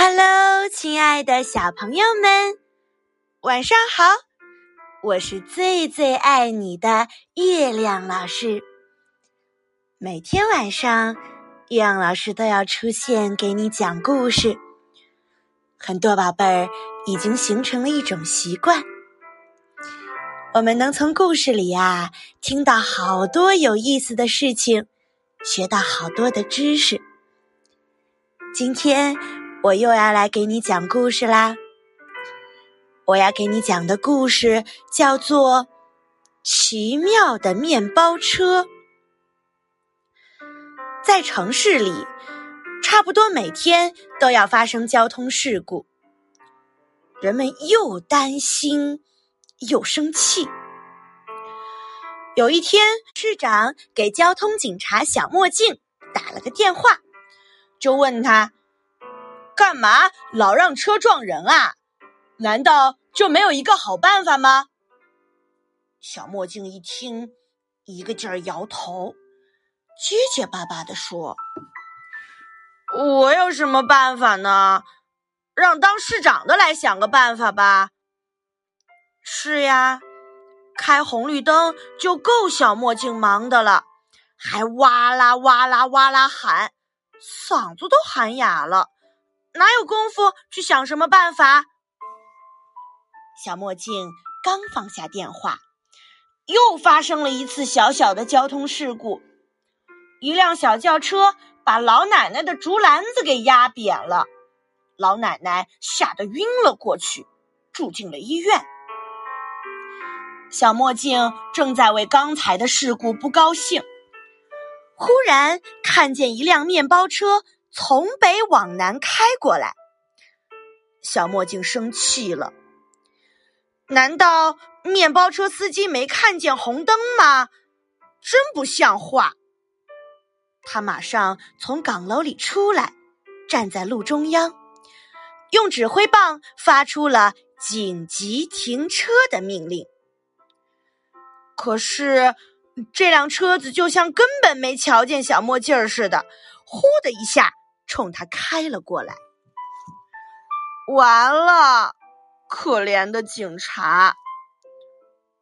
Hello，亲爱的小朋友们，晚上好！我是最最爱你的月亮老师。每天晚上，月亮老师都要出现给你讲故事。很多宝贝儿已经形成了一种习惯，我们能从故事里啊听到好多有意思的事情，学到好多的知识。今天。我又要来给你讲故事啦！我要给你讲的故事叫做《奇妙的面包车》。在城市里，差不多每天都要发生交通事故，人们又担心又生气。有一天，市长给交通警察小墨镜打了个电话，就问他。干嘛老让车撞人啊？难道就没有一个好办法吗？小墨镜一听，一个劲儿摇头，结结巴巴的说：“我有什么办法呢？让当市长的来想个办法吧。”是呀，开红绿灯就够小墨镜忙的了，还哇啦哇啦哇啦喊，嗓子都喊哑了。哪有功夫去想什么办法？小墨镜刚放下电话，又发生了一次小小的交通事故。一辆小轿车把老奶奶的竹篮子给压扁了，老奶奶吓得晕了过去，住进了医院。小墨镜正在为刚才的事故不高兴，忽然看见一辆面包车。从北往南开过来，小墨镜生气了。难道面包车司机没看见红灯吗？真不像话！他马上从岗楼里出来，站在路中央，用指挥棒发出了紧急停车的命令。可是这辆车子就像根本没瞧见小墨镜似的，呼的一下。冲他开了过来，完了！可怜的警察，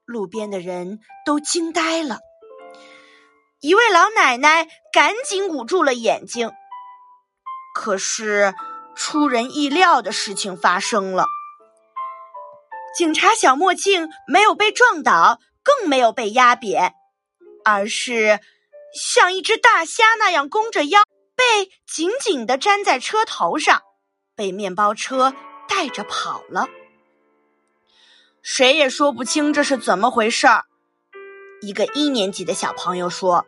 路边的人都惊呆了。一位老奶奶赶紧捂住了眼睛。可是，出人意料的事情发生了：警察小墨镜没有被撞倒，更没有被压扁，而是像一只大虾那样弓着腰。被紧紧的粘在车头上，被面包车带着跑了。谁也说不清这是怎么回事儿。一个一年级的小朋友说：“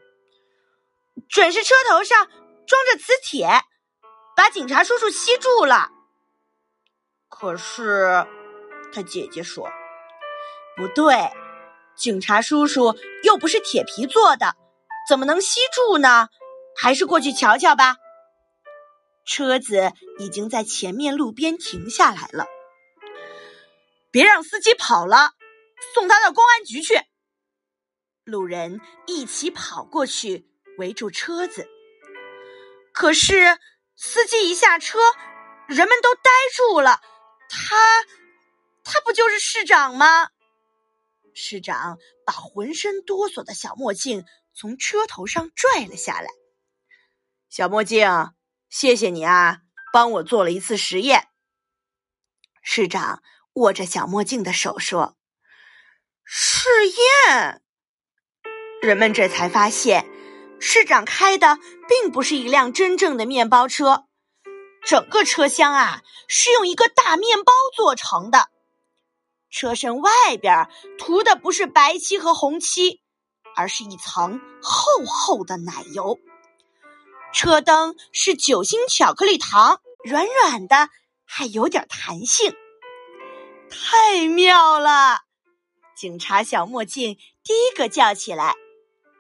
准是车头上装着磁铁，把警察叔叔吸住了。”可是，他姐姐说：“不对，警察叔叔又不是铁皮做的，怎么能吸住呢？”还是过去瞧瞧吧。车子已经在前面路边停下来了。别让司机跑了，送他到公安局去。路人一起跑过去围住车子。可是司机一下车，人们都呆住了。他，他不就是市长吗？市长把浑身哆嗦的小墨镜从车头上拽了下来。小墨镜，谢谢你啊，帮我做了一次实验。市长握着小墨镜的手说：“试验。”人们这才发现，市长开的并不是一辆真正的面包车，整个车厢啊是用一个大面包做成的。车身外边涂的不是白漆和红漆，而是一层厚厚的奶油。车灯是酒心巧克力糖，软软的，还有点弹性，太妙了！警察小墨镜第一个叫起来，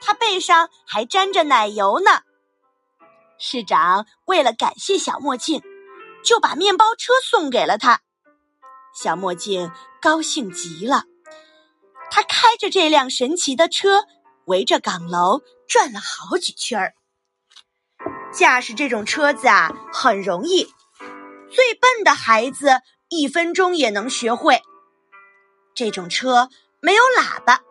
他背上还沾着奶油呢。市长为了感谢小墨镜，就把面包车送给了他。小墨镜高兴极了，他开着这辆神奇的车，围着岗楼转了好几圈儿。驾驶这种车子啊，很容易，最笨的孩子一分钟也能学会。这种车没有喇叭，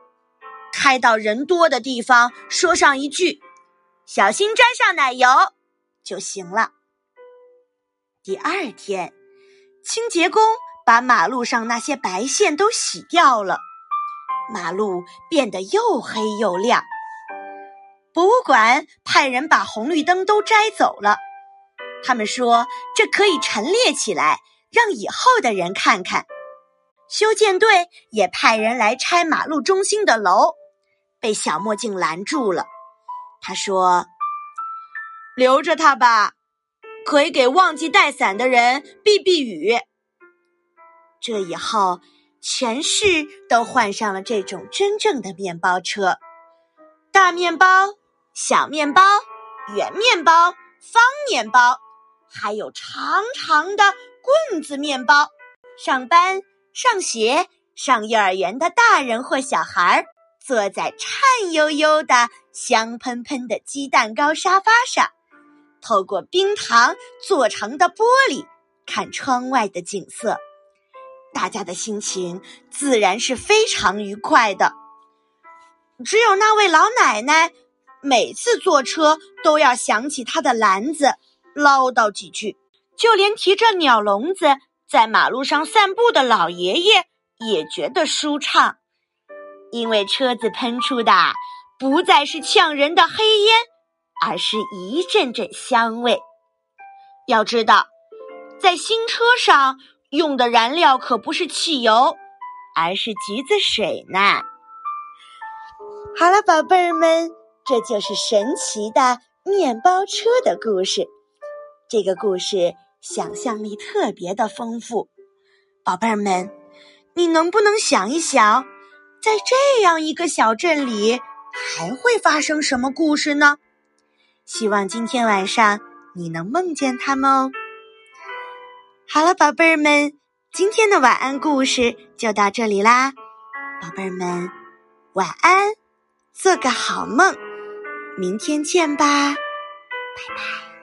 开到人多的地方，说上一句“小心沾上奶油”就行了。第二天，清洁工把马路上那些白线都洗掉了，马路变得又黑又亮。博物馆派人把红绿灯都摘走了，他们说这可以陈列起来，让以后的人看看。修建队也派人来拆马路中心的楼，被小墨镜拦住了。他说：“留着它吧。”可以给忘记带伞的人避避雨。这以后，全市都换上了这种真正的面包车：大面包、小面包、圆面包、方面包，还有长长的棍子面包。上班、上学、上幼儿园的大人或小孩，坐在颤悠悠的、香喷喷的鸡蛋糕沙发上。透过冰糖做成的玻璃看窗外的景色，大家的心情自然是非常愉快的。只有那位老奶奶，每次坐车都要想起他的篮子，唠叨几句。就连提着鸟笼子在马路上散步的老爷爷也觉得舒畅，因为车子喷出的不再是呛人的黑烟。而是一阵阵香味。要知道，在新车上用的燃料可不是汽油，而是橘子水呢。好了，宝贝儿们，这就是神奇的面包车的故事。这个故事想象力特别的丰富。宝贝儿们，你能不能想一想，在这样一个小镇里，还会发生什么故事呢？希望今天晚上你能梦见他们哦。好了，宝贝儿们，今天的晚安故事就到这里啦。宝贝儿们，晚安，做个好梦，明天见吧，拜拜。